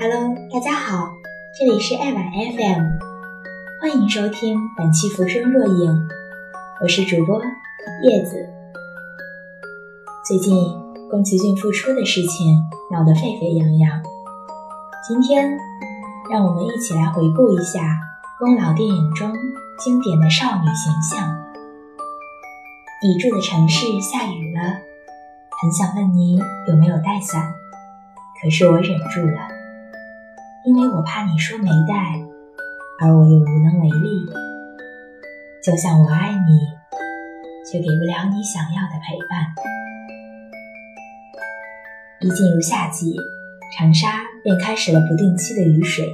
Hello，大家好，这里是爱晚 FM，欢迎收听本期《浮生若影》，我是主播叶子。最近宫崎骏复出的事情闹得沸沸扬扬，今天让我们一起来回顾一下宫老电影中经典的少女形象。你住的城市下雨了，很想问你有没有带伞，可是我忍住了。因为我怕你说没带，而我又无能为力。就像我爱你，却给不了你想要的陪伴。一进入夏季，长沙便开始了不定期的雨水。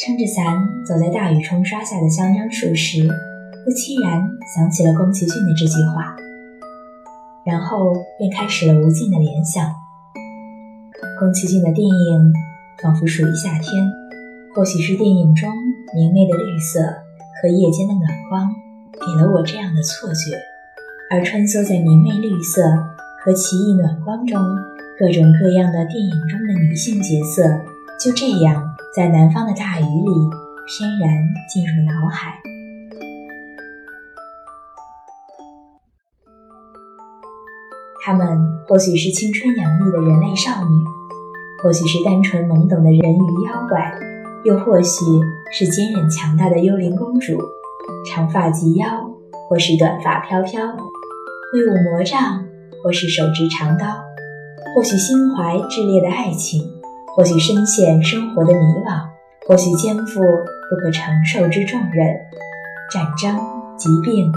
撑着伞走在大雨冲刷下的香樟树时，不期然想起了宫崎骏的这句话，然后便开始了无尽的联想。宫崎骏的电影。仿佛属于夏天，或许是电影中明媚的绿色和夜间的暖光，给了我这样的错觉。而穿梭在明媚绿色和奇异暖光中，各种各样的电影中的女性角色，就这样在南方的大雨里翩然进入脑海。她们或许是青春洋溢的人类少女。或许是单纯懵懂的人鱼妖怪，又或许是坚韧强大的幽灵公主，长发及腰，或是短发飘飘，挥舞魔杖，或是手执长刀，或许心怀炽烈的爱情，或许深陷生活的迷惘，或许肩负不可承受之重任。战争、疾病、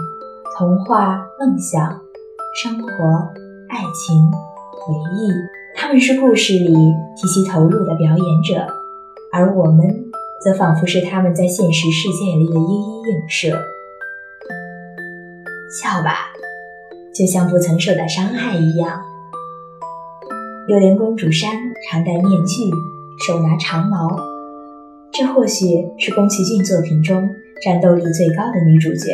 童话、梦想、生活、爱情、回忆。他们是故事里极其投入的表演者，而我们则仿佛是他们在现实世界里的一一映射。笑吧，就像不曾受到伤害一样。幽灵公主珊常戴面具，手拿长矛，这或许是宫崎骏作品中战斗力最高的女主角。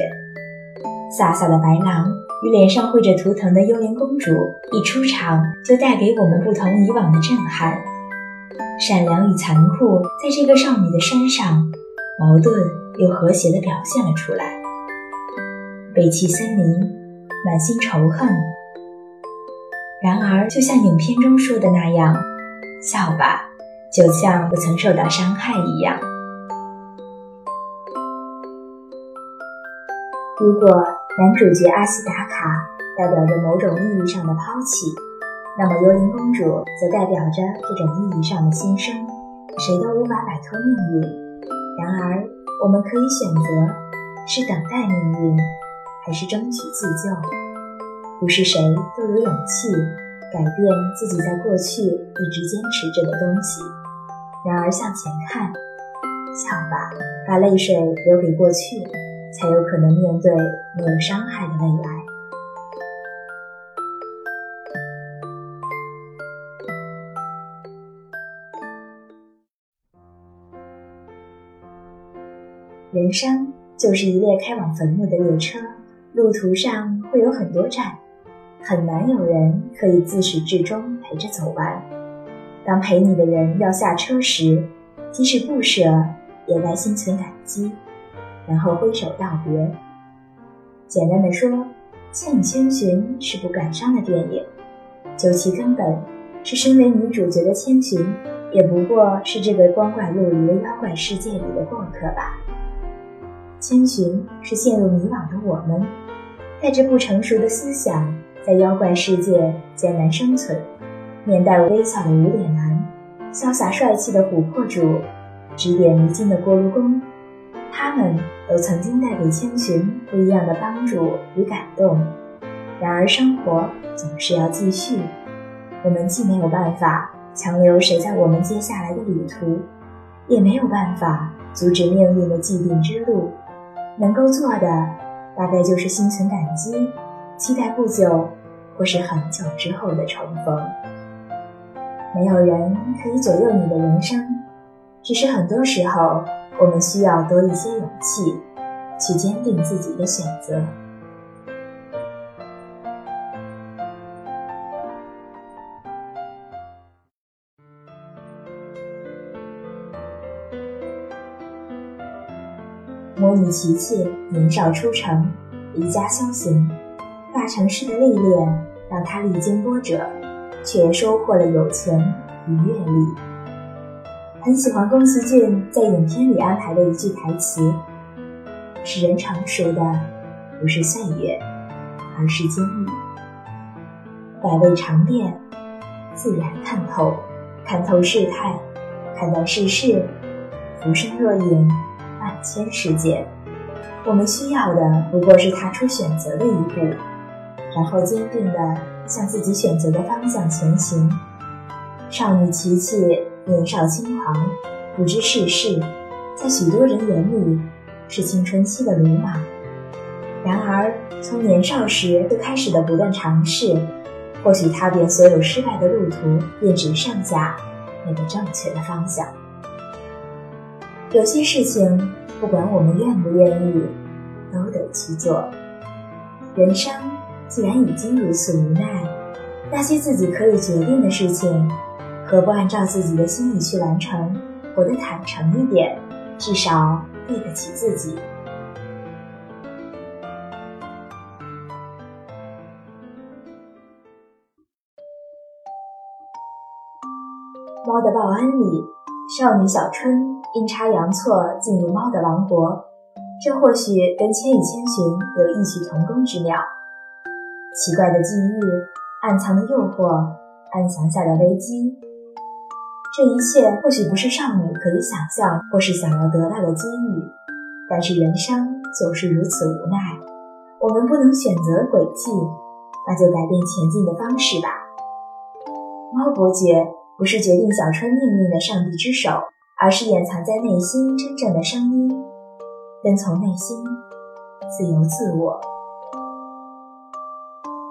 飒飒的白狼。与脸上绘着图腾的幽灵公主一出场，就带给我们不同以往的震撼。善良与残酷在这个少女的身上，矛盾又和谐地表现了出来。北气森林，满心仇恨。然而，就像影片中说的那样，笑吧，就像不曾受到伤害一样。如果。男主角阿西达卡代表着某种意义上的抛弃，那么幽灵公主则代表着这种意义上的新生。谁都无法摆脱命运，然而我们可以选择是等待命运，还是争取自救。不是谁都有勇气改变自己在过去一直坚持着的东西。然而向前看，笑吧，把泪水留给过去。才有可能面对没有伤害的未来。人生就是一列开往坟墓的列车，路途上会有很多站，很难有人可以自始至终陪着走完。当陪你的人要下车时，即使不舍，也该心存感激。然后挥手道别。简单的说，《千与千寻》是部感伤的电影，究其根本，是身为女主角的千寻，也不过是这个光怪陆离的妖怪世界里的过客吧。千寻是陷入迷惘的我们，带着不成熟的思想，在妖怪世界艰难生存，面带微笑的无脸男，潇洒帅气的琥珀主，指点迷津的锅炉工。他们都曾经带给千寻不一样的帮助与感动，然而生活总是要继续，我们既没有办法强留谁在我们接下来的旅途，也没有办法阻止命运的既定之路，能够做的大概就是心存感激，期待不久或是很久之后的重逢。没有人可以左右你的人生，只是很多时候，我们需要多一些勇气，去坚定自己的选择。模拟琪琪年少出城，离家修行。大城市的历练让他历经波折，却收获了友情与阅历。很喜欢宫崎骏在影片里安排的一句台词：“使人成熟的不是岁月，而是经历。”百味尝遍，自然看透，看透世态，看淡世事，浮生若影，万千世界。我们需要的不过是踏出选择的一步，然后坚定地向自己选择的方向前行。少女琪琪年少轻狂，不知世事，在许多人眼里是青春期的鲁莽。然而，从年少时就开始的不断尝试。或许踏遍所有失败的路途，便只剩下那个正确的方向。有些事情，不管我们愿不愿意，都得去做。人生既然已经如此无奈，那些自己可以决定的事情，何不按照自己的心意去完成？活得坦诚一点，至少对得起自己。猫的报恩里，少女小春阴差阳错进入猫的王国，这或许跟《千与千寻》有异曲同工之妙。奇怪的际遇，暗藏的诱惑，暗藏下的危机，这一切或许不是少女可以想象或是想要得到的机遇，但是人生就是如此无奈。我们不能选择轨迹，那就改变前进的方式吧。猫伯爵。不是决定小春命运的上帝之手，而是掩藏在内心真正的声音，跟从内心，自由自我。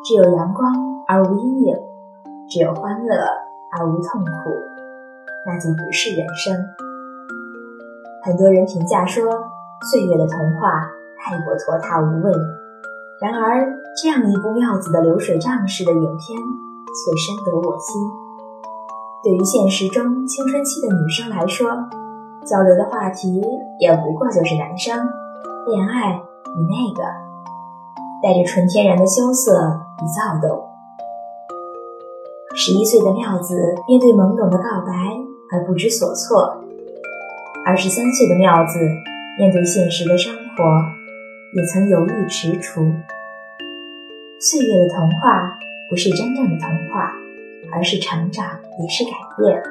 只有阳光而无阴影，只有欢乐而无痛苦，那就不是人生。很多人评价说，岁月的童话太过拖沓无味。然而，这样一部妙子的流水账式的影片，却深得我心。对于现实中青春期的女生来说，交流的话题也不过就是男生恋爱与那个，带着纯天然的羞涩与躁动。十一岁的妙子面对懵懂的告白而不知所措，二十三岁的妙子面对现实的生活也曾犹豫踟蹰。岁月的童话不是真正的童话。而是成长，也是改变。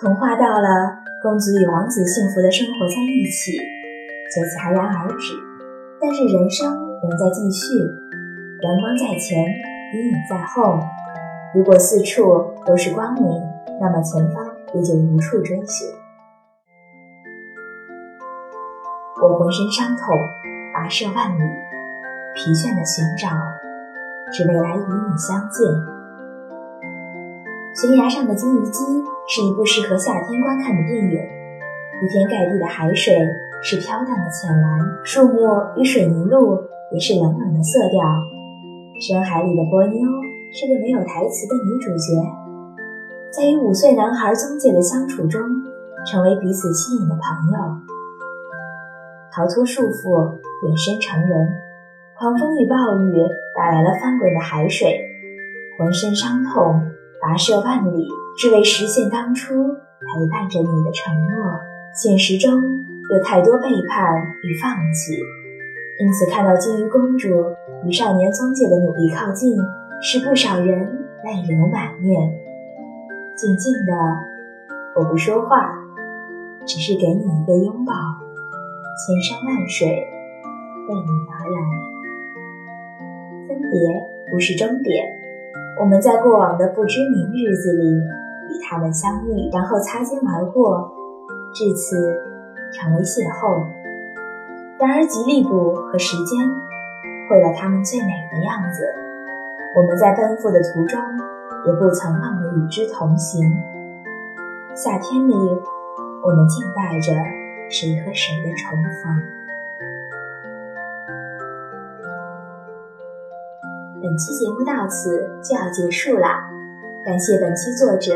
童话到了，公主与王子幸福的生活在一起，就戛然而止。但是人生仍在继续，阳光在前，阴影在后。如果四处都是光明，那么前方也就无处追寻。我浑身伤痛，跋涉万里，疲倦的寻找，只为来与你相见。悬崖上的金鱼姬是一部适合夏天观看的电影。铺天盖地的海水是飘荡的浅蓝，树木与水泥路也是冷冷的色调。深海里的波妞是个没有台词的女主角，在与五岁男孩宗介的相处中，成为彼此吸引的朋友。逃脱束缚，变身成人。狂风与暴雨带来了翻滚的海水，浑身伤痛。跋涉万里，只为实现当初陪伴着你的承诺。现实中有太多背叛与放弃，因此看到金鱼公主与少年宗介的努力靠近，使不少人泪流满面。静静的，我不说话，只是给你一个拥抱。千山万水为你而来，分别不是终点。我们在过往的不知名日子里与他们相遇，然后擦肩而过，至此成为邂逅。然而吉利卜和时间毁了他们最美的样子。我们在奔赴的途中，也不曾忘与之同行。夏天里，我们静待着谁和谁的重逢。本期节目到此就要结束了，感谢本期作者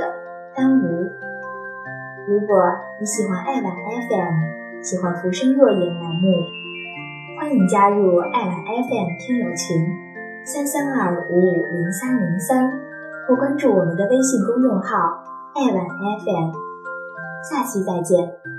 丹吴。如果你喜欢爱晚 FM，喜欢浮生若影栏目。欢迎加入爱晚 FM 听友群三三二五五零三零三，或关注我们的微信公众号爱晚 FM。下期再见。